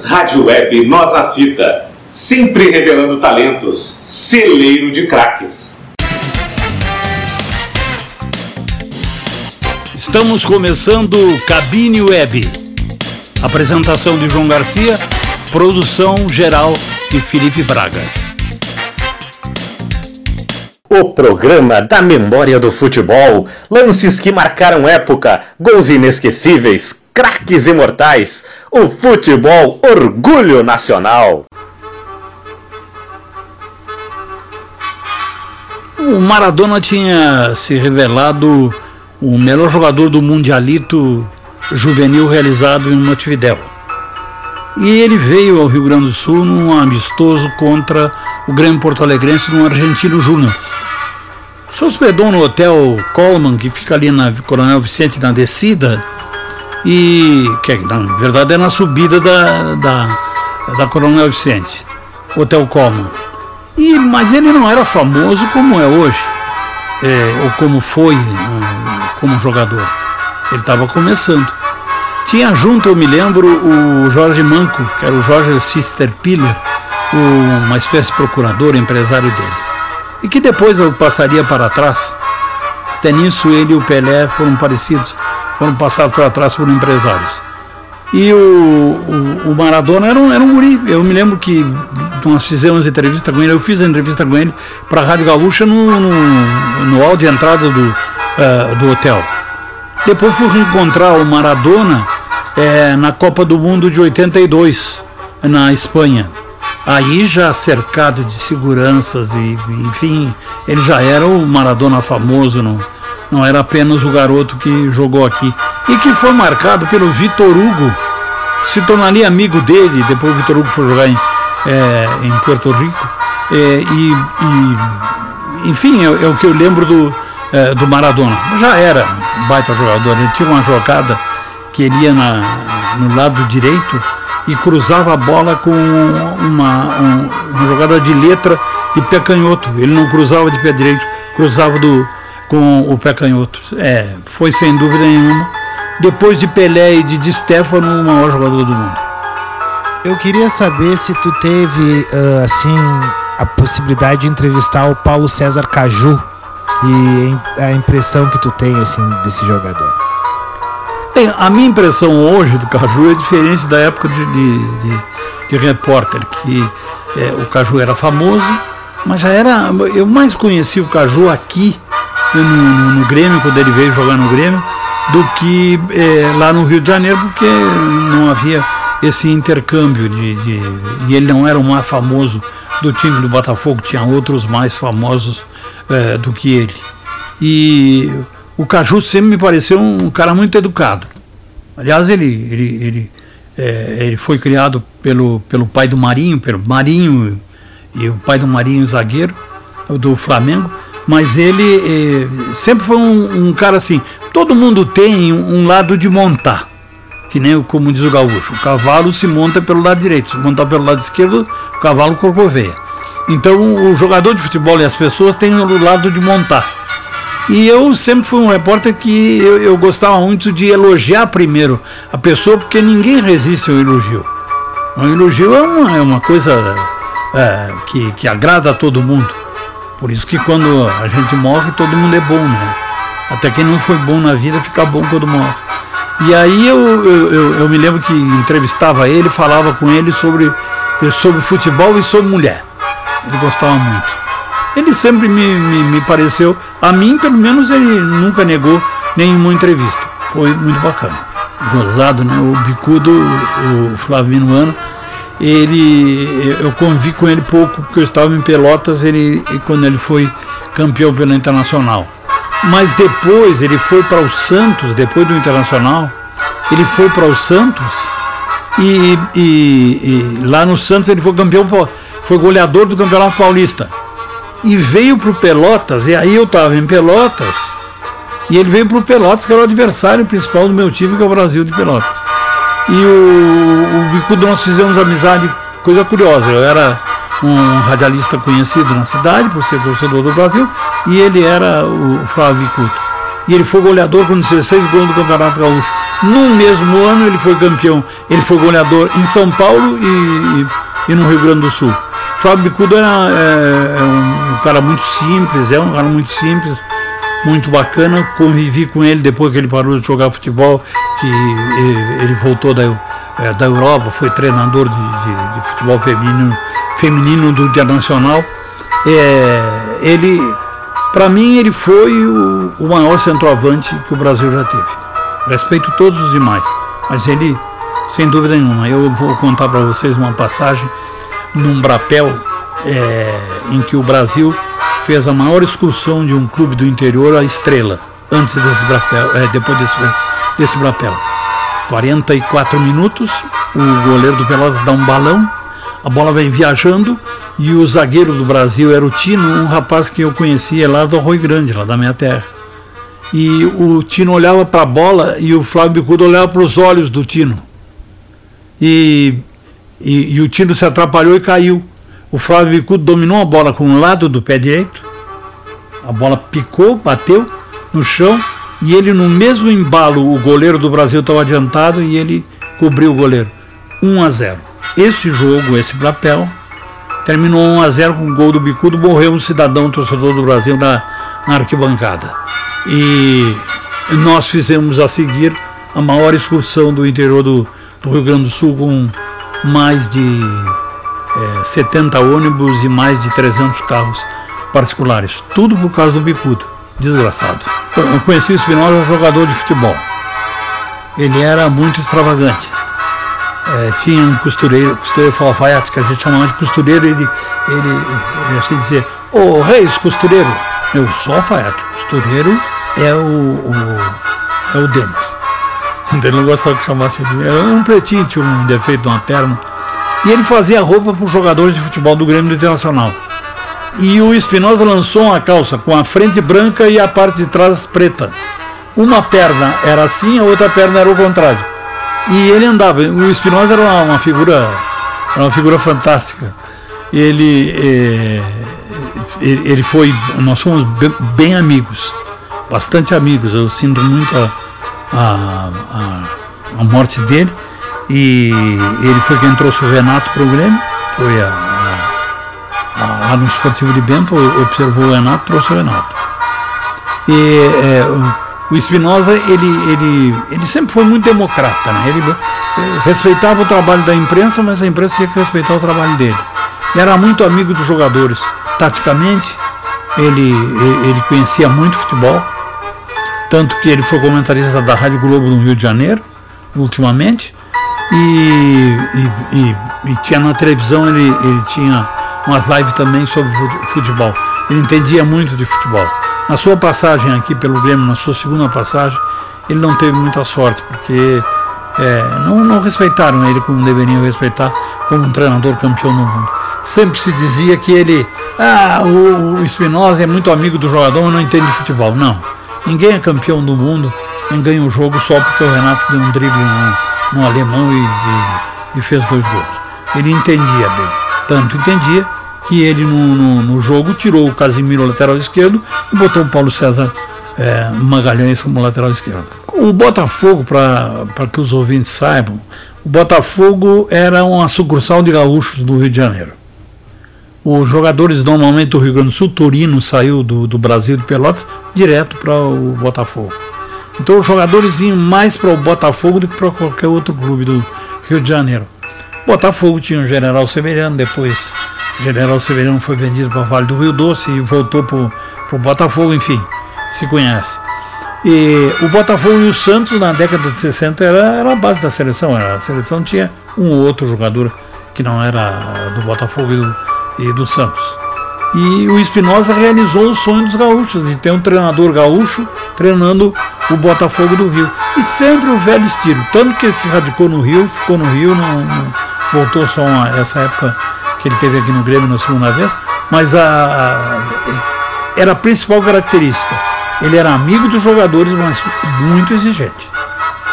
Rádio Web Nós na Fita, sempre revelando talentos, celeiro de craques. Estamos começando Cabine Web. Apresentação de João Garcia, produção geral de Felipe Braga. O programa da memória do futebol, lances que marcaram época, gols inesquecíveis, craques imortais, o futebol orgulho nacional. O Maradona tinha se revelado o melhor jogador do Mundialito juvenil realizado em Montevidéu. E ele veio ao Rio Grande do Sul num amistoso contra o Grêmio Porto Alegrense no Argentino Júnior. Se hospedou no hotel Coleman, que fica ali na Coronel Vicente, na descida, e que na verdade é na subida da, da, da Coronel Vicente, Hotel Coleman. E, mas ele não era famoso como é hoje, é, ou como foi como jogador. Ele estava começando. Tinha junto, eu me lembro, o Jorge Manco, que era o Jorge Sister Piller, uma espécie de procurador, empresário dele. E que depois eu passaria para trás. Até nisso ele e o Pelé foram parecidos, foram passados para trás por empresários. E o, o, o, Maradona era um, era um guri. Eu me lembro que nós fizemos entrevista com ele, eu fiz a entrevista com ele para a Rádio Gaúcha no, no, no hall de entrada do, uh, do hotel. Depois fui reencontrar o Maradona é, na Copa do Mundo de 82, na Espanha. Aí já cercado de seguranças e, enfim, ele já era o Maradona famoso, não, não era apenas o garoto que jogou aqui. E que foi marcado pelo Vitor Hugo, que se tornaria amigo dele, depois o Vitor Hugo foi jogar em, é, em Porto Rico. É, e, e, enfim, é, é, o que eu lembro do, é, do Maradona. Já era um baita jogador, ele tinha uma jogada que ele ia na, no lado direito e cruzava a bola com uma, um, uma jogada de letra e pé canhoto. Ele não cruzava de pé direito, cruzava do, com o pé canhoto. É, foi sem dúvida nenhuma, depois de Pelé e de Di Stefano, o maior jogador do mundo. Eu queria saber se tu teve, uh, assim, a possibilidade de entrevistar o Paulo César Caju e a impressão que tu tem assim desse jogador? Bem, a minha impressão hoje do Caju é diferente da época de, de, de, de repórter, que é, o Caju era famoso, mas já era. Eu mais conheci o Caju aqui no, no, no Grêmio, quando ele veio jogar no Grêmio, do que é, lá no Rio de Janeiro, porque não havia esse intercâmbio de, de, e ele não era o mais famoso do time do Botafogo, tinha outros mais famosos é, do que ele. E o Caju sempre me pareceu um cara muito educado. Aliás, ele, ele, ele, é, ele foi criado pelo, pelo pai do Marinho, pelo Marinho e o pai do Marinho zagueiro do Flamengo, mas ele é, sempre foi um, um, cara assim. Todo mundo tem um, lado de montar, que nem como diz o gaúcho. O cavalo se monta pelo lado direito, se montar pelo lado esquerdo, o cavalo corcoveia. Então, o jogador de futebol e as pessoas têm o lado de montar. E eu sempre fui um repórter que eu, eu, gostava muito de elogiar primeiro a pessoa, porque ninguém resiste ao elogio. Um elogio é uma, é uma coisa é, que, que agrada a todo mundo. Por isso que quando a gente morre, todo mundo é bom, né? Até quem não foi bom na vida fica bom quando morre. E aí eu, eu, eu, eu me lembro que entrevistava ele, falava com ele sobre, sobre futebol e sobre mulher. Ele gostava muito. Ele sempre me, me, me pareceu, a mim pelo menos ele nunca negou nenhuma entrevista. Foi muito bacana. Gozado, né? O bicudo, o Flavino Ano, ele, eu convivi com ele pouco porque eu estava em Pelotas ele, quando ele foi campeão pelo Internacional. Mas depois ele foi para o Santos, depois do Internacional, ele foi para o Santos e, e, e, lá no Santos ele foi campeão foi goleador do Campeonato Paulista. E veio para o Pelotas, e aí eu estava em Pelotas, e ele veio para o Pelotas, que era o adversário principal do meu time, que é o Brasil de Pelotas. E o, o Bicudo nós fizemos amizade, coisa curiosa. Eu era um radialista conhecido na cidade, por ser torcedor do Brasil, e ele era o Flávio Bicudo. E ele foi goleador com 16 gols do Campeonato Gaúcho. No mesmo ano ele foi campeão, ele foi goleador em São Paulo e, e no Rio Grande do Sul. Fábio Bicudo era é, é um, cara muito simples, é um cara muito simples, muito bacana. Convivi com ele depois que ele parou de jogar futebol, que ele, voltou da, é, da Europa, foi treinador de, de, de futebol feminino, feminino do Internacional. É, ele, para mim, ele foi o, o maior centroavante que o Brasil já teve. Respeito todos os demais, mas ele, sem dúvida nenhuma, eu vou contar para vocês uma passagem num brapel é, em que o Brasil fez a maior excursão de um clube do interior à Estrela, antes desse brapel, é, depois desse, desse brapel. 44 minutos, o goleiro do Pelotas dá um balão, a bola vem viajando e o zagueiro do Brasil era o Tino, um rapaz que eu conhecia lá do Arroio Grande, lá da minha terra. E o Tino olhava para a bola e o Flávio Bicudo olhava para os olhos do Tino. E, e, e, o Tino se atrapalhou e caiu. O Flávio Bicudo dominou a bola com o lado do pé direito. A bola picou, bateu no chão e ele no mesmo embalo, o goleiro do Brasil estava adiantado e ele cobriu o goleiro. 1 a 0. Esse jogo, esse papel, terminou 1 a 0 com o gol do Bicudo, morreu um cidadão torcedor do Brasil na, na arquibancada. E nós fizemos a seguir a maior excursão do interior do, do Rio Grande do Sul com mais de é, 70 ônibus e mais de 300 carros particulares. Tudo por causa do Bicudo. Desgraçado. Eu conheci o Espinosa jogador de futebol. Ele era muito extravagante é, tinha um costureiro, costureiro alfaiate, que a gente chamava de costureiro, ele, ele assim dizia, ô oh, Reis, costureiro, eu sou alfaiate, costureiro é o, o é o Denner. Ele não gostava que chamasse ele. Era um pretinho, tinha um defeito numa perna. E ele fazia roupa para os jogadores de futebol do Grêmio Internacional. E o Espinosa lançou uma calça com a frente branca e a parte de trás preta. Uma perna era assim, a outra perna era o contrário. E ele andava. O Espinosa era uma, uma, figura, era uma figura fantástica. Ele, é, ele, foi, nós fomos bem, amigos, bastante amigos. Eu sinto muito a, a, a, a, morte dele. E ele foi quem trouxe o Renato para o Grêmio. Foi a, lá no Esportivo de Bento, observou o Renato, trouxe o Renato. E é, o Espinosa ele, ele, ele sempre foi muito democrata, né? ele eh, respeitava o trabalho da imprensa, mas a imprensa tinha que respeitar o trabalho dele. Ele era muito amigo dos jogadores, taticamente, ele, ele conhecia muito futebol, tanto que ele foi comentarista da Rádio Globo no Rio de Janeiro, ultimamente, e, e, e, e tinha na televisão, ele, ele tinha umas lives também sobre futebol. Ele entendia muito de futebol. Na sua passagem aqui pelo Grêmio, na sua segunda passagem, ele não teve muita sorte, porque é, não, não respeitaram ele como deveriam respeitar, como um treinador campeão no mundo. Sempre se dizia que ele, ah, o, Espinosa é muito amigo do jogador, mas não entende de futebol. Não, ninguém é campeão do mundo, nem ganha o jogo só porque o Renato deu um drible no, no alemão e, e, e fez dois gols. Ele entendia bem, tanto entendia que ele no, no, no, jogo tirou o Casimiro lateral esquerdo e botou o Paulo César é, Magalhães como lateral esquerdo. O Botafogo, para que os ouvintes saibam, o Botafogo era uma sucursal de gaúchos do Rio de Janeiro. Os jogadores normalmente do Rio Grande do Sul, Torino saiu do, do Brasil de Pelotas direto para o Botafogo. Então os jogadores iam mais para o Botafogo do que para qualquer outro clube do Rio de Janeiro. Botafogo tinha o General Severiano, depois General Severiano foi vendido para Vale do Rio Doce e voltou para o Botafogo, enfim, se conhece. E o Botafogo e o Santos, na década de 60, era, era a base da seleção. Era, a seleção tinha um ou outro jogador que não era do Botafogo e do, e do Santos. E o Espinosa realizou o sonho dos gaúchos, de ter um treinador gaúcho treinando o Botafogo do Rio. E sempre o velho estilo. Tanto que ele se radicou no Rio, ficou no Rio, não, não voltou só a essa época que ele teve aqui no Grêmio na segunda vez, mas a, a, era a principal característica. Ele era amigo dos jogadores, mas muito exigente.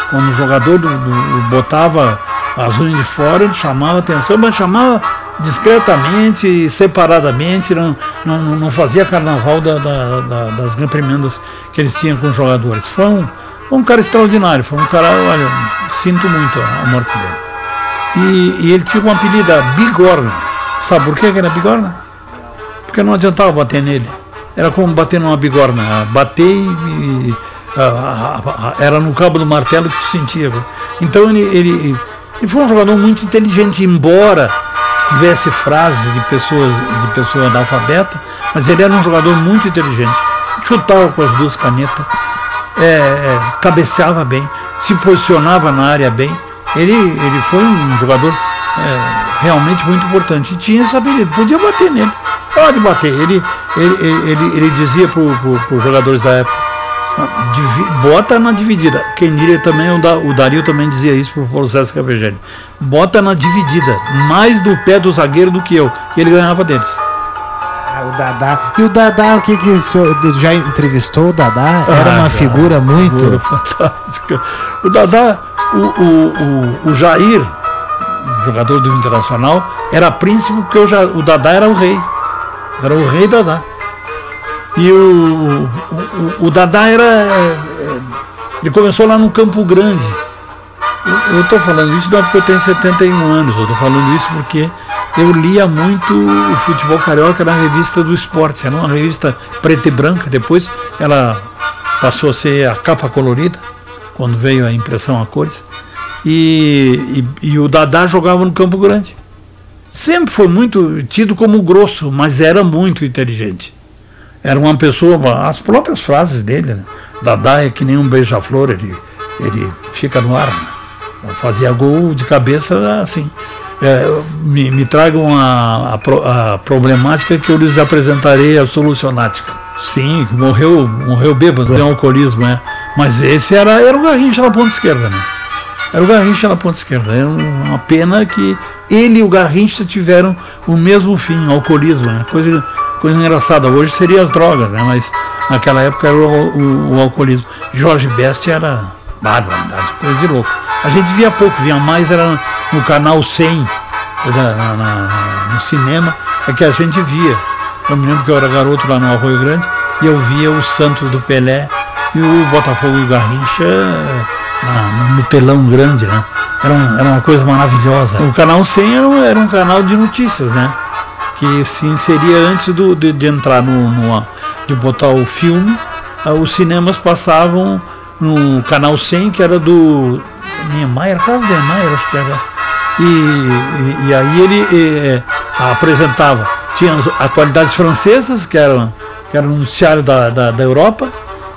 Quando o jogador do, do, botava as unhas de fora, ele chamava atenção, mas chamava discretamente, separadamente, não, não, não fazia carnaval da, da, da, das reprimendas que eles tinham com os jogadores. Foi um, um cara extraordinário, foi um cara, olha, sinto muito a morte dele. E, e ele tinha um apelido, Bigorna. Sabe por que, era Bigorna? Porque não adiantava bater nele. Era como bater numa bigorna. Bater e. era no cabo do martelo que tu sentia. Então ele, ele, ele foi um jogador muito inteligente, embora tivesse frases de pessoas de pessoa analfabeta, mas ele era um jogador muito inteligente. Chutava com as duas canetas, é, é, cabeceava bem, se posicionava na área bem. Ele, ele foi um jogador é, realmente muito importante. E tinha essa habilidade, podia bater nele, pode bater. Ele, ele, ele, ele dizia para os jogadores da época, bota na dividida. Quem diria também, o Dario também dizia isso para o Paulo César Capegeni. Bota na dividida, mais do pé do zagueiro do que eu. E ele ganhava deles. Ah, o Dadá. E o Dadá, o que, que o senhor já entrevistou o Dadá? Era ah, uma figura muito. Figura fantástica. O Dadá, o, o, o, o Jair, jogador do Internacional, era príncipe porque o, o Dadá era o rei. Era o rei Dadá. E o, o, o Dadá era. É, ele começou lá no Campo Grande. Eu estou falando isso não é porque eu tenho 71 anos, eu estou falando isso porque eu lia muito o futebol carioca na revista do esporte. Era uma revista preta e branca, depois ela passou a ser a capa colorida, quando veio a impressão a cores. E, e, e o Dadá jogava no Campo Grande. Sempre foi muito tido como grosso, mas era muito inteligente. Era uma pessoa, as próprias frases dele, né? Dadá é que nem um beija-flor, ele, ele fica no ar. Né? Fazia gol de cabeça assim. É, me, me tragam a, a, a, problemática que eu lhes apresentarei a solucionática. Sim, morreu, morreu bêbado, tem alcoolismo, é. Mas esse era, era o Garrincha na ponta esquerda, né? Era o Garrincha na ponta esquerda. Era uma pena que ele e o Garrincha tiveram o mesmo fim, alcoolismo, né? Coisa coisa engraçada. Hoje seria as drogas, né? Mas naquela época era o, o, o alcoolismo. Jorge Best era barbaridade, coisa de louco. A gente via pouco, via mais, era no canal 100, na, na, na, no cinema, é que a gente via. Eu me lembro que eu era garoto lá no Arroio Grande e eu via o Santos do Pelé e o Botafogo e o Garrincha no telão grande, né? Era, um, era uma coisa maravilhosa. O canal 100 era um, era um canal de notícias, né? Que se inseria antes do, de, de entrar no, no, de botar o filme, ah, os cinemas passavam no canal 100 que era do Niemeyer, Carlos Niemeyer acho que era. E, e, e aí ele apresentava. Tinha as atualidades francesas que eram que era o noticiário da, da, da, Europa.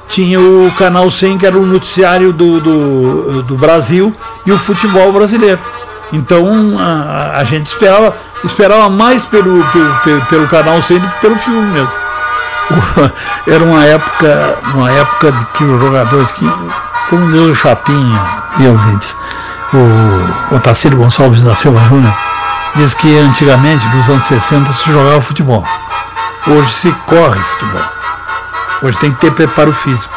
Tinha o canal 100 que era o noticiário do, do, do Brasil e o futebol brasileiro. Então a, a gente esperava esperava mais pelo, pelo, pelo canal 100 do que pelo filme mesmo. Era uma época, uma época de que os jogadores, que, como diz o Chapinha e ouvintes, o, o Tacílio Gonçalves da Silva Júnior, diz que antigamente, nos anos 60, se jogava futebol. Hoje se corre futebol. Hoje tem que ter preparo físico.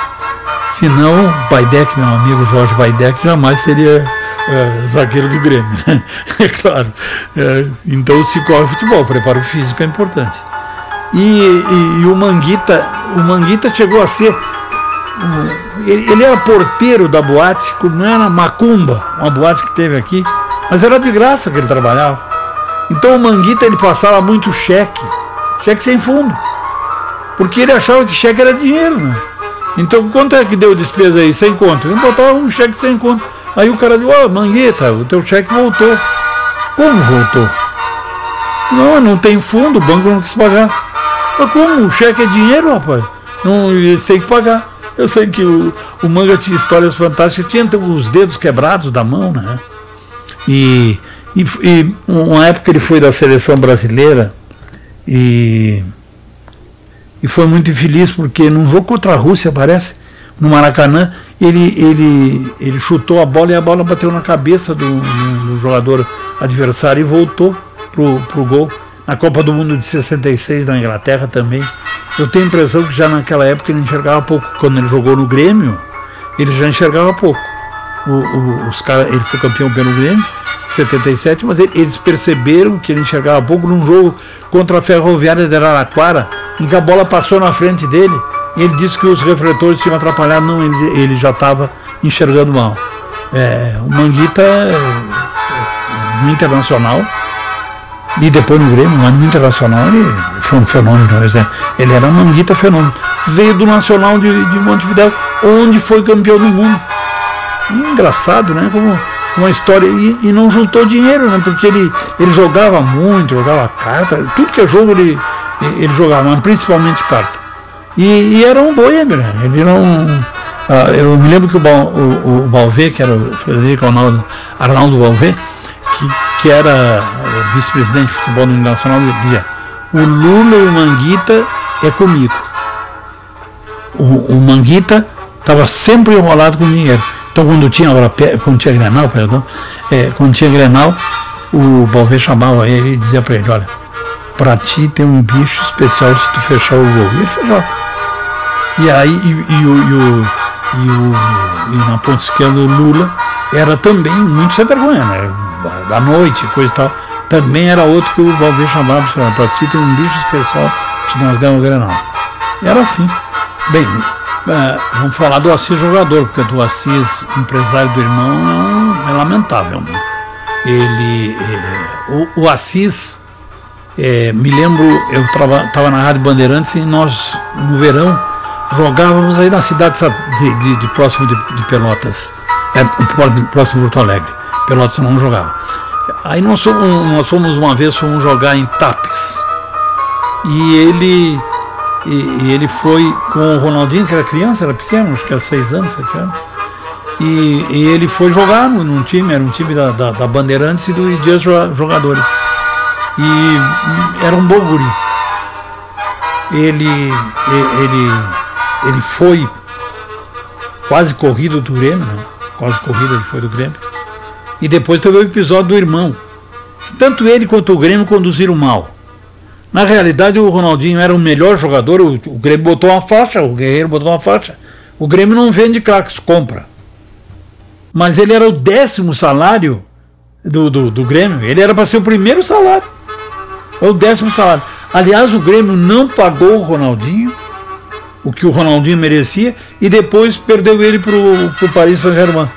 Senão, Baidec, meu amigo Jorge Baidec, jamais seria é, zagueiro do Grêmio, né? É claro. É, então se corre futebol, preparo físico é importante. E, e, e, o Manguita, o Manguita chegou a ser. ele, ele, era porteiro da boate, não era Macumba, uma boate que teve aqui, mas era de graça que ele trabalhava. Então o Manguita ele passava muito cheque, cheque sem fundo. Porque ele achava que cheque era dinheiro, né? Então quanto é que deu despesa aí? Sem conto. Ele botava um cheque sem conto. Aí o cara disse, ó, oh, Mangueta, o teu cheque voltou. Como voltou? Não, não tem fundo, o banco não quis pagar. Mas como? O cheque é dinheiro, rapaz. Não, eles têm que pagar. Eu sei que o, o manga tinha histórias fantásticas, tinha os dedos quebrados da mão, né? E, e, e uma época ele foi da seleção brasileira e, e foi muito infeliz porque num jogo contra a Rússia, parece, no Maracanã, ele, ele, ele chutou a bola e a bola bateu na cabeça do, do, do jogador adversário e voltou pro, pro gol. Na Copa do Mundo de 66 na Inglaterra também. Eu tenho a impressão que já naquela época ele enxergava pouco. Quando ele jogou no Grêmio, ele já enxergava pouco. O, o, os cara, ele foi campeão pelo Grêmio, 77, mas ele, eles perceberam que ele enxergava pouco num jogo contra a Ferroviária de Araraquara, em que a bola passou na frente dele ele disse que os refletores tinham atrapalhado, não, ele, ele já estava enxergando mal. É, o Manguita no Internacional e depois no Grêmio, mas no Internacional ele foi um fenômeno. Né? Ele era um Manguita fenômeno. Veio do Nacional de, de Montevideo, onde foi campeão do mundo. Engraçado, né? Como uma história. E, e, não juntou dinheiro, né? Porque ele, ele jogava muito, jogava carta, tudo que é jogo ele, ele jogava, mas principalmente carta. E, e era um boêmio, né? Ele não. Ah, eu me lembro que o, o, o Balvê, que era o Frederico Arnaldo, Arnaldo Balvê, que, que era vice-presidente de futebol no Internacional, dizia: o Lula e o Manguita é comigo. O, o Manguita estava sempre enrolado com dinheiro. Então quando tinha, quando tinha Grenal, perdão, é, quando tinha Grenal, o Balvê chamava ele e dizia para ele, olha, para ti tem um bicho especial se tu fechar o gol. E ele fechava. E aí, e, e, e, o, e, o, e na ponta esquerda o Lula era também muito sem vergonha, né? Da noite, coisa e tal. Também era outro que o Balvê chamava para ti tem um bicho especial que nós ganhamos o Grenal. Era assim. Bem, é, vamos falar do Assis jogador, porque do Assis empresário do irmão é, é lamentável. Né? Ele, é, o, o, Assis, é, me lembro, eu estava na Rádio Bandeirantes e nós, no verão, jogávamos aí na cidade de, de, de próximo de, de, Pelotas, é, próximo de Porto Alegre. Pelotas não jogava. Aí nós fomos, nós fomos uma vez fomos jogar em Tapes. E ele e, e, ele foi com o Ronaldinho, que era criança, era pequeno, acho que era seis anos, sete anos. E, e ele foi jogar num time, era um time da, da, da Bandeirantes e do Dias Jogadores. E era um bom guri. Ele, ele, ele foi quase corrido do Grêmio, né? quase corrido ele foi do Grêmio. E depois teve o episódio do irmão. Que tanto ele quanto o Grêmio conduziram mal. Na realidade, o Ronaldinho era o melhor jogador, o, o Grêmio botou uma faixa, o Guerreiro botou uma faixa. O Grêmio não vende craques, compra. Mas ele era o décimo salário do, do, do Grêmio. Ele era para ser o primeiro salário. É o décimo salário. Aliás, o Grêmio não pagou o Ronaldinho, o que o Ronaldinho merecia, e depois perdeu ele para o Paris Saint-Germain.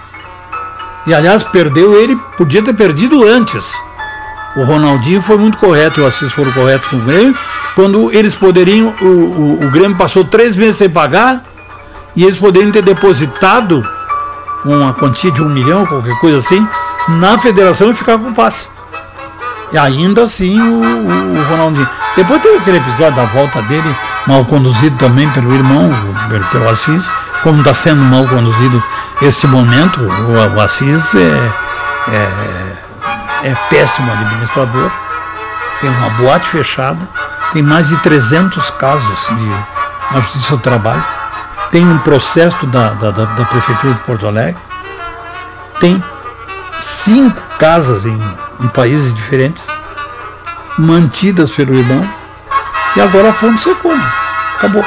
E aliás, perdeu ele, podia ter perdido antes o Ronaldinho foi muito correto e o Assis foram corretos com o Grêmio. Quando eles poderiam, o, o, o Grêmio passou três meses sem pagar e eles poderiam ter depositado uma quantia de um milhão, qualquer coisa assim, na federação e ficar com o passe. E ainda assim o, o, Ronaldinho. Depois teve aquele episódio da volta dele, mal conduzido também pelo irmão, pelo, Assis, como está sendo mal conduzido esse momento. O, Assis é, é é péssimo administrador, tem uma boate fechada, tem mais de 300 casos de, na Justiça do Trabalho, tem um processo da, da, da, da Prefeitura de Porto Alegre, tem cinco casas em, em países diferentes, mantidas pelo irmão, e agora a fonte secou. Né? Acabou.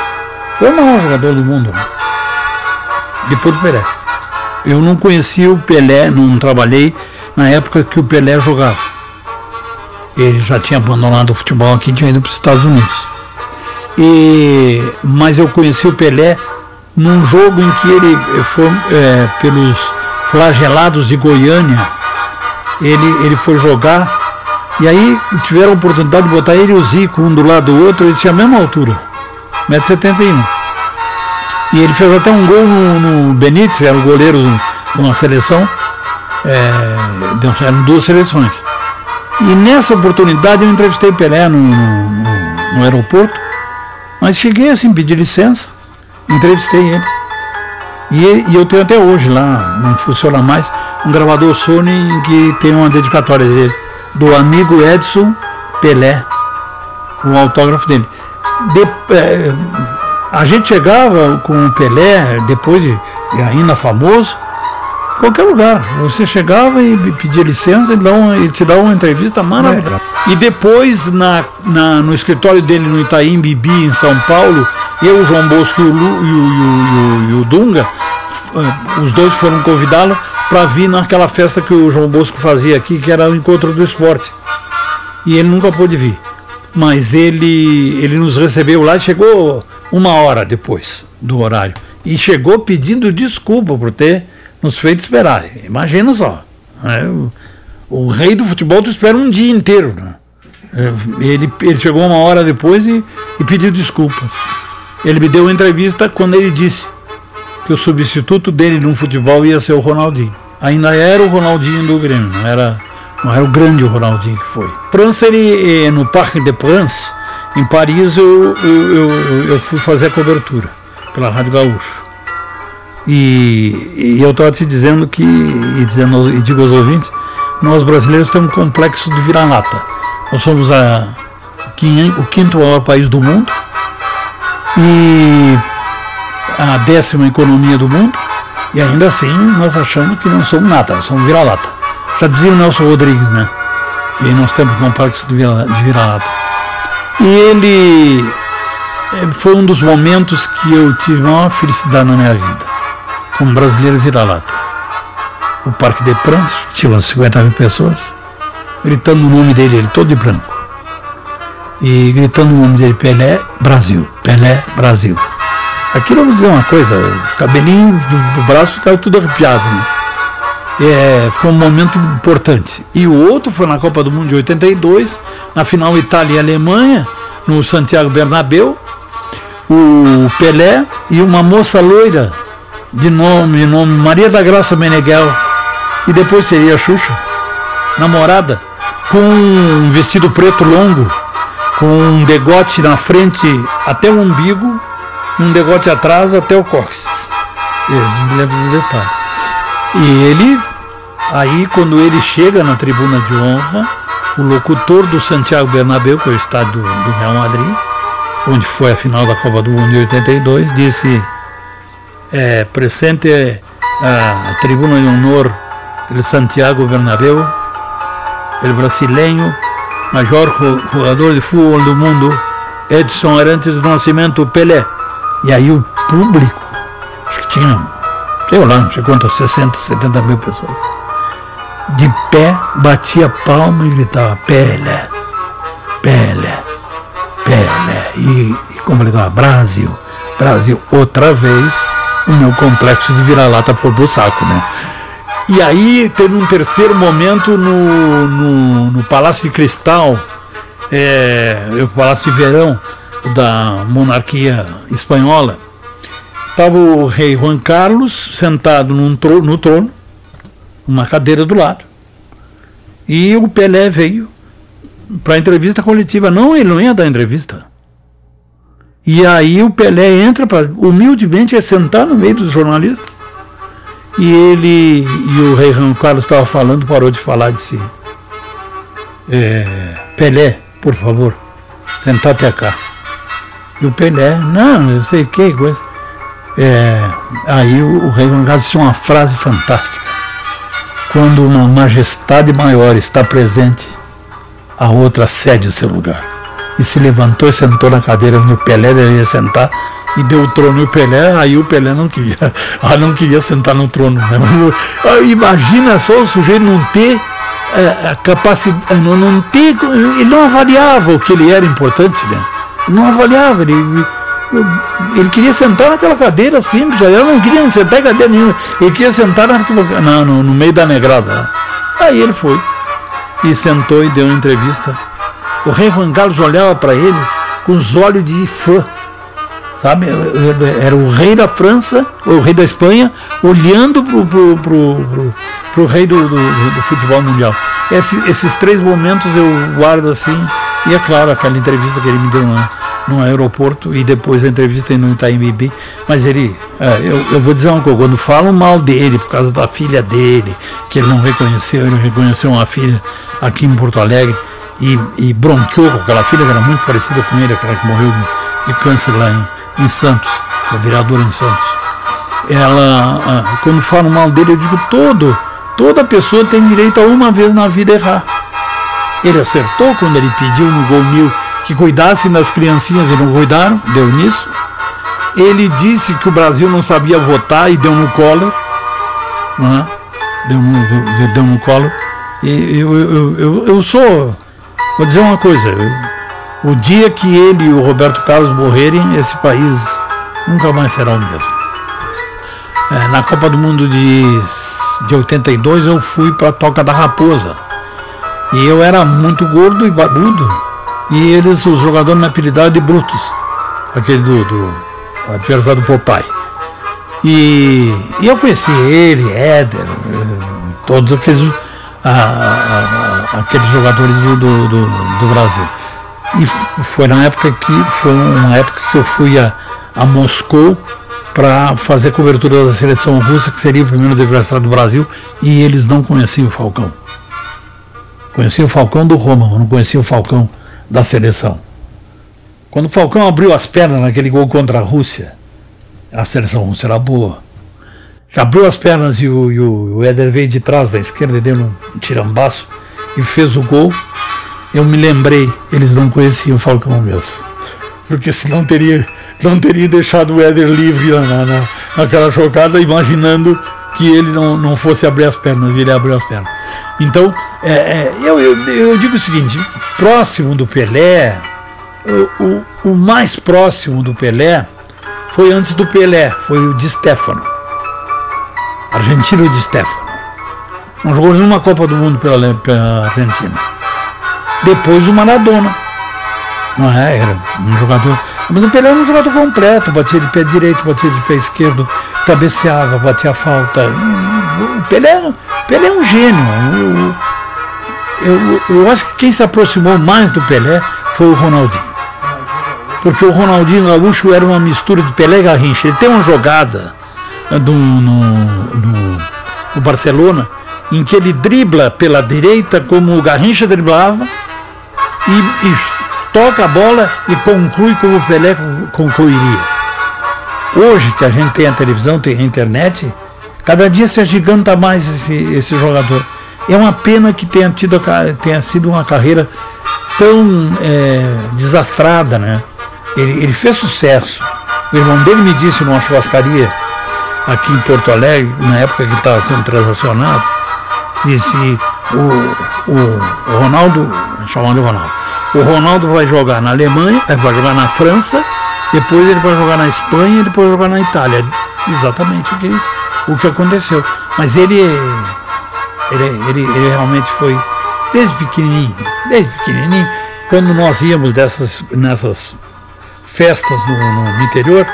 Foi o maior jogador do mundo, né? depois do Pelé. Eu não conhecia o Pelé, não trabalhei na época que o Pelé jogava. Ele já tinha abandonado o futebol aqui e tinha ido para os Estados Unidos. E, mas eu conheci o Pelé num jogo em que ele foi é, pelos flagelados de Goiânia. Ele, ele foi jogar e aí tiveram a oportunidade de botar ele e o Zico um do lado do outro, ele tinha a mesma altura, 1,71m. E ele fez até um gol no, no Benítez, era o goleiro de uma seleção, é, eram duas seleções. E nessa oportunidade eu entrevistei Pelé no, no, no aeroporto, mas cheguei assim, pedi licença, entrevistei ele. E, e, eu tenho até hoje lá, não funciona mais, um gravador Sony em que tem uma dedicatória dele, do amigo Edson Pelé, o autógrafo dele. De, é, a gente chegava com o Pelé, depois de ainda famoso, qualquer lugar. Você chegava e pedia licença, ele, dá uma, ele te dá uma entrevista maravilhosa. É. E depois, na, na, no escritório dele no Itaim Bibi, em São Paulo, eu, o João Bosco e o, Lu, e o, e o, e o Dunga, eh, os dois foram convidá-lo para vir naquela festa que o João Bosco fazia aqui, que era o encontro do esporte. E ele nunca pôde vir. Mas ele, ele nos recebeu lá e chegou uma hora depois do horário. E chegou pedindo desculpa por ter nos fez esperar. Imagina só. Né? O, o, rei do futebol tu espera um dia inteiro. Né? É, ele, ele chegou uma hora depois e, e pediu desculpas. Ele me deu uma entrevista quando ele disse que o substituto dele no futebol ia ser o Ronaldinho. Ainda era o Ronaldinho do Grêmio, não era, não era o grande Ronaldinho que foi. França, ele, eh, no Parque de France, em Paris, eu, eu, eu, eu fui fazer a cobertura pela Rádio Gaúcho. E, e eu estava te dizendo que, e, dizendo, e digo aos ouvintes, nós brasileiros temos um complexo de vira-lata. Nós somos a, o quinto maior país do mundo e a décima economia do mundo, e ainda assim nós achamos que não somos nada, somos vira-lata. Já dizia o Nelson Rodrigues, né? E nós temos um complexo de vira-lata. E ele eh, foi um dos momentos que eu tive maior felicidade na minha vida, como brasileiro vira-lata. O Parque de Prance, tinha umas 50 mil pessoas, gritando o nome dele, ele todo de branco. E gritando o nome dele, Pelé, Brasil, Pelé, Brasil. Aquilo eu vou dizer uma coisa, os cabelinhos do, do braço ficaram tudo arrepiados, né? É, foi um momento importante. E o outro foi na Copa do Mundo de 82, na final Itália e Alemanha, no Santiago Bernabéu, o Pelé e uma moça loira de nome, nome Maria da Graça Meneghel, que depois seria a Xuxa, namorada, com um vestido preto longo, com um degote na frente até o umbigo um degote atrás até o cóccix. Eles me lembram do detalhe. E ele, aí quando ele chega na tribuna de honra, o locutor do Santiago Bernabéu, que é o estádio do, Real Madrid, onde foi a final da Copa do Mundo de 82, disse é, presente a tribuna de honor do Santiago Bernabéu, o brasileiro, maior jogador de futebol do mundo, Edson Arantes do Nascimento Pelé. E aí o público, acho que tinha, sei lá, não sei quantas, 60, 70 mil pessoas, de pé, batia palma e gritava Pelé, Pelé, Pelé. E, e como ele estava, Brasil, Brasil, outra vez, o meu complexo de vira-lata foi pro saco, né? E aí teve um terceiro momento no, no, no Palácio de Cristal, é, o Palácio de Verão, da monarquia espanhola, estava o rei Juan Carlos sentado no trono, uma cadeira do lado. E o Pelé veio para a entrevista coletiva. Não, ele não ia dar entrevista. E aí o Pelé entra para humildemente é sentar no meio dos jornalistas. E ele e o rei Juan Carlos estava falando, parou de falar de si. É, Pelé, por favor, sentar-te cá. E o Pelé, não, não sei o que, coisa. É, aí o, o rei Gonçalves disse uma frase fantástica. Quando uma majestade maior está presente, a outra cede o seu lugar. E se levantou e sentou na cadeira onde o Pelé deveria sentar e deu o trono e o Pelé, aí o Pelé não queria, ah, não queria sentar no trono. Né? Mas, ah, imagina só o sujeito não ter é, a capacidade, não, não ter, ele não avaliava o que ele era importante, né? Não avaliava, ele, ele queria sentar naquela cadeira simples, eu não queria sentar em cadeira nenhuma, ele queria sentar na, no, no meio da negrada. Aí ele foi e sentou e deu uma entrevista. O rei Juan Carlos olhava para ele com os olhos de fã, sabe? Era o rei da França, o rei da Espanha, olhando para o pro, pro, pro, pro, rei do, do, do futebol mundial. Esse, esses três momentos eu guardo assim e é claro, aquela entrevista que ele me deu no, no aeroporto e depois a entrevista no Itaim Bibi, mas ele, é, eu, eu, vou dizer uma coisa, quando falam mal dele por causa da filha dele, que ele não reconheceu, ele reconheceu uma filha aqui em Porto Alegre e, e bronqueou com aquela filha que era muito parecida com ele, aquela que morreu de, câncer lá em, em Santos, a vereadora em Santos. Ela, quando falam mal dele, eu digo todo, toda pessoa tem direito a uma vez na vida errar ele acertou quando ele pediu no Gol Mil que cuidassem das criancinhas e não cuidaram, deu nisso. Ele disse que o Brasil não sabia votar e deu no Collor. Né? Deu, no, deu no Collor. E eu, eu, eu, eu sou. Vou dizer uma coisa. Eu, o dia que ele e o Roberto Carlos morrerem, esse país nunca mais será o mesmo. é, na Copa do Mundo de, de 82 eu fui para a Toca da Raposa. E eu era muito gordo e barbudo. E eles, os jogadores me apelidaram de Brutus, aquele do, do adversário do Popeye. E, e, eu conheci ele, Éder, todos aqueles, a, a, a, aqueles jogadores do, do, do, do, Brasil. E foi na época que foi uma época que eu fui a, a Moscou para fazer cobertura da seleção russa, que seria o primeiro adversário do Brasil, e eles não conheciam o Falcão. Conheciam o Falcão do Roma, não conheciam o Falcão da seleção. Quando o Falcão abriu as pernas naquele gol contra a Rússia, a seleção russa era boa. Abriu as pernas e o, e o Éder veio de trás da esquerda e deu um tirambaço e fez o gol. Eu me lembrei, eles não conheciam o Falcão mesmo. Porque senão teria não teria deixado o Éder livre na, na, naquela jogada, imaginando que ele não, não fosse abrir as pernas, e ele abriu as pernas. Então, é, é, eu, eu, eu, digo o seguinte: próximo do Pelé, o, o, o, mais próximo do Pelé foi antes do Pelé, foi o Di Stefano, argentino Di Stefano. Não jogou nenhuma Copa do Mundo pela, pela Argentina. Depois o Maradona. Não é? Era um jogador mas o Pelé era um jogador completo, batia de pé direito, batia de pé esquerdo, cabeceava, batia falta. O Pelé, Pelé é um gênio. Eu, eu, eu acho que quem se aproximou mais do Pelé foi o Ronaldinho. Porque o Ronaldinho Gaúcho era uma mistura de Pelé e Garrincha. Ele tem uma jogada no, no, no, no Barcelona em que ele dribla pela direita como o Garrincha driblava e, e toca a bola e conclui como o Pelé concluiria. Hoje que a gente tem a televisão, tem a internet, cada dia se agiganta mais esse, esse jogador. É uma pena que tenha, tido, tenha sido uma carreira tão é, desastrada, né? Ele, ele fez sucesso. O irmão dele me disse numa churrascaria aqui em Porto Alegre, na época que ele estava sendo transacionado, disse o, o, Ronaldo, chamando Ronaldo, o Ronaldo vai jogar na Alemanha, eh, vai jogar na França, depois ele vai jogar na Espanha e depois vai jogar na Itália. Exatamente o que, o que aconteceu. Mas ele, ele, ele, ele realmente foi desde pequenininho, desde pequenininho, quando nós íamos dessas, nessas festas no, no interior,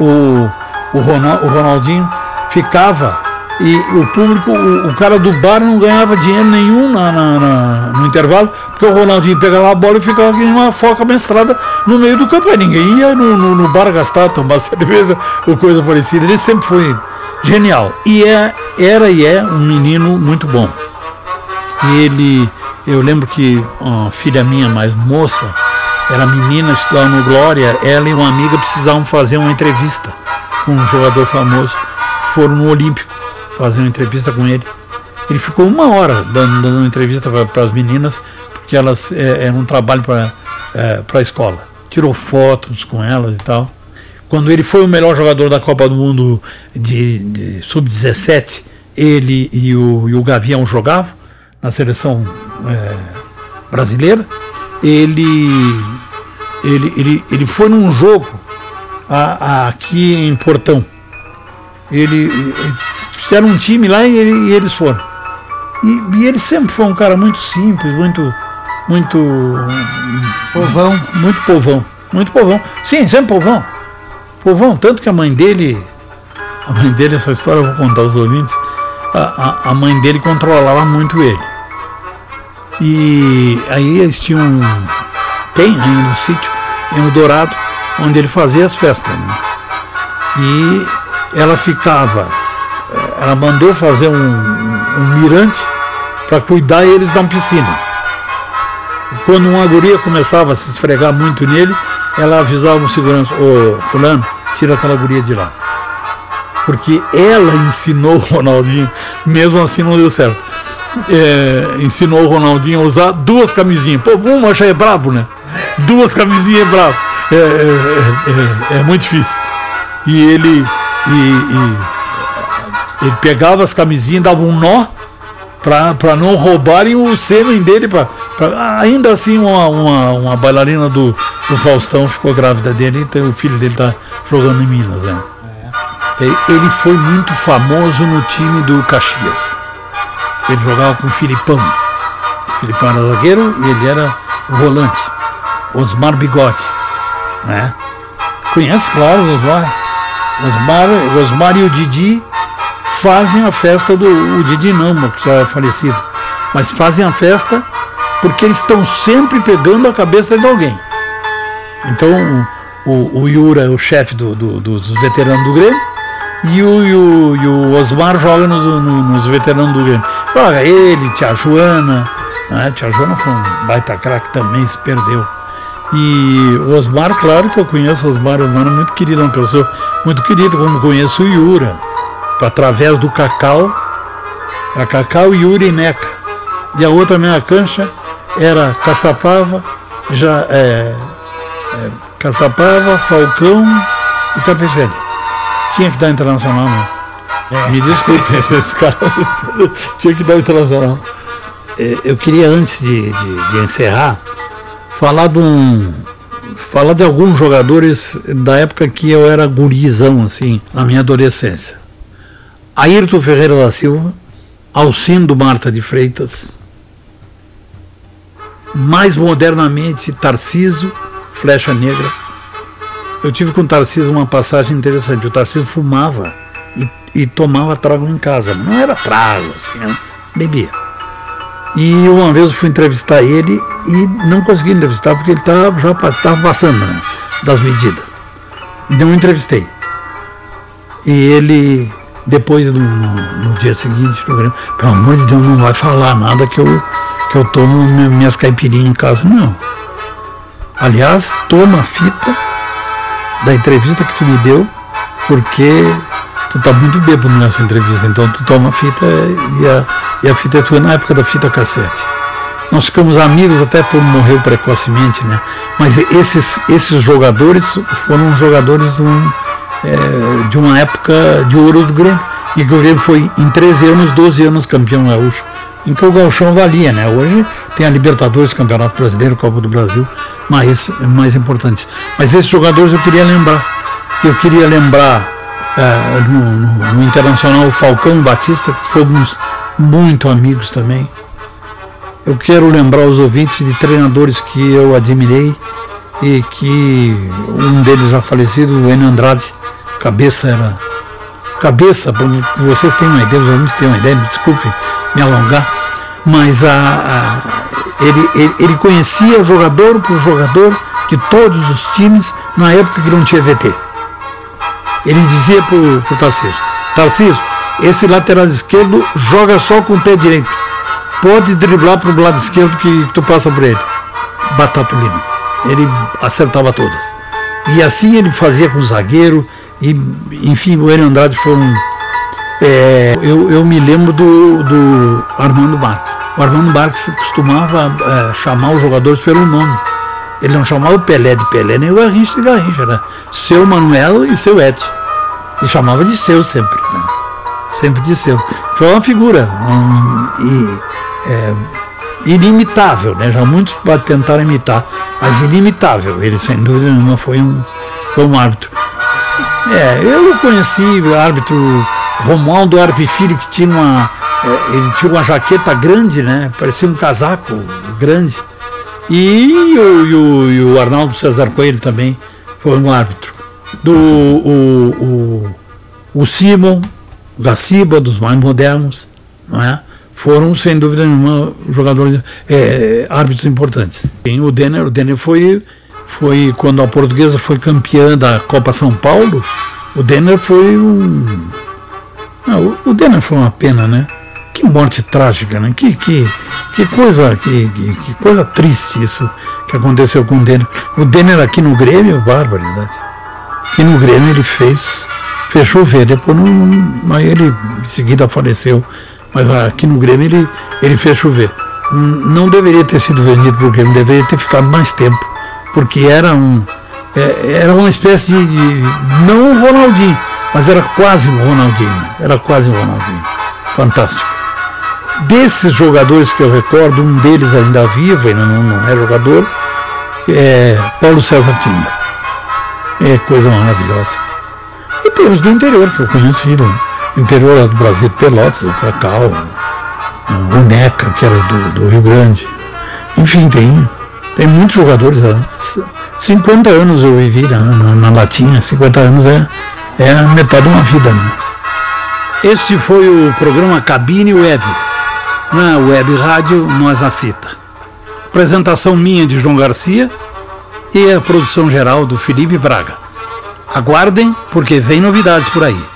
o, o, Ronald, o Ronaldinho ficava e o público, o, o, cara do bar não ganhava dinheiro nenhum na, na, na, no intervalo, porque o Ronaldinho pegava a bola e ficava aqui uma foca mestrada no meio do campo. Aí ninguém ia no, no, no, bar gastar, tomar cerveja ou coisa parecida. Ele sempre foi genial. E é, era e é um menino muito bom. E ele, eu lembro que a filha minha mais moça, era menina, estudava no Glória, ela e uma amiga precisavam fazer uma entrevista com um jogador famoso. Foram no Olímpico fazer uma entrevista com ele. Ele ficou uma hora dando, dando uma entrevista para as meninas, porque elas é, era um trabalho para é, a escola. Tirou fotos com elas e tal. Quando ele foi o melhor jogador da Copa do Mundo de, de sub-17, ele e o, e o Gavião jogavam na seleção é, brasileira. Ele, ele, ele, ele foi num jogo a, a, aqui em Portão. Ele, ele fizeram um time lá e, ele, e eles foram. E, e, ele sempre foi um cara muito simples, muito. Muito. Povão. Muito povão. Muito povão. Sim, sempre povão. Povão, tanto que a mãe dele. A mãe dele, essa história eu vou contar aos ouvintes. A, a, a mãe dele controlava muito ele. E aí eles tinham. Tem ainda um sítio em Dourado onde ele fazia as festas. Né? E ela ficava ela mandou fazer um, um mirante para cuidar eles da piscina. E quando uma guria começava a se esfregar muito nele, ela avisava o segurança, ô fulano, tira aquela guria de lá. Porque ela ensinou o Ronaldinho, mesmo assim não deu certo. É, ensinou o Ronaldinho a usar duas camisinhas. Pô, uma já é brabo, né? Duas camisinhas é brabo. É, é, é, é muito difícil. E ele. E, e ele pegava as camisinhas, dava um nó para não roubarem o sêmen dele. Pra, pra ainda assim, uma, uma, uma, bailarina do, do Faustão ficou grávida dele, então o filho dele está jogando em Minas. Né? Ele foi muito famoso no time do Caxias. Ele jogava com o Filipão. O Filipão era zagueiro e ele era volante. Osmar Bigode. Né? Conhece, claro, Osmar. Osmar, Osmar e o Didi fazem a festa do. Didi não, que já é falecido. Mas fazem a festa porque eles estão sempre pegando a cabeça de alguém. Então o, o Yura é o chefe do, do, dos veteranos do Grêmio e o, e o, e o Osmar joga no, no, nos veteranos do Grêmio. Joga ele, Tia Joana, né? Tia Joana foi um baita craque também, se perdeu. E o Osmar, claro que eu conheço o Osmar, o Osmar é muito querido, uma pessoa muito querida, como conheço o Yura, através do Cacau, a Cacau, e Neca. E a outra minha cancha era Caçapava, já, é, é, Caçapava, Falcão e Capixele. Tinha que dar internacional, né? É. Me desculpe, esses caras tinha que dar internacional. É, eu queria, antes de, de, de encerrar, falar de um, falar de alguns jogadores da época que eu era gurizão, assim, na minha adolescência. Ayrton Ferreira da Silva, Alcindo Marta de Freitas, mais modernamente Tarciso, Flecha Negra. Eu tive com o Tarciso uma passagem interessante. O Tarciso fumava e, e tomava trago em casa, não era trago, assim, né? bebia. E uma vez eu fui entrevistar ele e não consegui entrevistar porque ele estava já passando né, das medidas. Então entrevistei. E ele, depois, no, no, dia seguinte, Grêmio, pelo amor de Deus, não vai falar nada que eu, que eu tomo minhas caipirinhas em casa. Não. Aliás, toma a fita da entrevista que tu me deu, porque tu tá muito bêbado nessa entrevista, então tu toma a fita e a, e a fita é tua na época da fita cassete. Nós ficamos amigos até por morreu precocemente, né? Mas esses, esses jogadores foram jogadores um, é, de uma época de ouro do Grêmio. E que o Grêmio foi em 13 anos, 12 anos campeão gaúcho. Em que o gauchão valia, né? Hoje tem a Libertadores, Campeonato Brasileiro, Copa do Brasil, mais, mais importantes. Mas esses jogadores eu queria lembrar. Eu queria lembrar é, no, no, no, Internacional o Falcão e Batista, que fomos muito amigos também. Eu quero lembrar os ouvintes de treinadores que eu admirei e que um deles já falecido, o Enio Andrade, cabeça era. Cabeça, vocês terem uma ideia, os ouvintes têm uma ideia, me desculpe me alongar, mas a, a ele, ele, ele conhecia jogador por jogador de todos os times na época que não tinha VT. Ele dizia para o Tarcísio: Tarcísio, esse lateral esquerdo joga só com o pé direito. Pode driblar para o lado esquerdo que tu passa por ele. Batatulino. Ele acertava todas. E assim ele fazia com o zagueiro. E, enfim, o Enio Andrade foi um. É, eu, eu me lembro do, do Armando Marques. O Armando Marques costumava é, chamar os jogadores pelo nome. Ele não chamava o Pelé de Pelé, nem o Garrincha de Garrincha, né? Seu Manuel e seu Edson. Ele chamava de seu sempre, né? Sempre de seu. Foi uma figura um, e, é, inimitável, né? Já muitos tentaram imitar, mas inimitável. Ele, sem dúvida nenhuma, foi um, foi um árbitro. É, eu conheci o árbitro Romualdo Arpe Filho, que tinha uma. É, ele tinha uma jaqueta grande, né? Parecia um casaco grande e o, e o, e o Arnaldo César Coelho também foi um árbitro. Do, o, o, o Simon, o Gaciba, dos mais modernos, não é? Foram, sem dúvida nenhuma, jogadores, é, árbitros importantes. O Denner, o Denner foi, foi, quando a portuguesa foi campeã da Copa São Paulo, o Denner foi um. Não, o Denner foi uma pena, né? Que morte trágica, né? Que, que, que coisa, que, que, que, coisa triste isso que aconteceu com o Denner. O Denner aqui no Grêmio, barbaridade. Aqui no Grêmio ele fez, fez chover, depois não, aí ele em seguida faleceu. Mas aqui no Grêmio ele, ele fez chover. Não deveria ter sido vendido para o Grêmio, deveria ter ficado mais tempo, porque era um é, era uma espécie de, de não o Ronaldinho, mas era quase o Ronaldinho, né? era quase o Ronaldinho. Fantástico. Desses jogadores que eu recordo, um deles ainda vivo, ainda não, não é jogador, é Paulo César Tinga. É coisa maravilhosa. E tem os do interior que eu conheci, né? Interior do Brasil, Pelotas, o Cacau, o Neca, que era do, do Rio Grande. Enfim, tem, tem muitos jogadores. Né? 50 anos eu vivi na, na, na Latinha, 50 anos é, é metade de uma vida, né? Este foi o programa Cabine Web, na Web Rádio Nós na Fita. Apresentação minha de João Garcia e a produção geral do Felipe Braga. Aguardem, porque vem novidades por aí.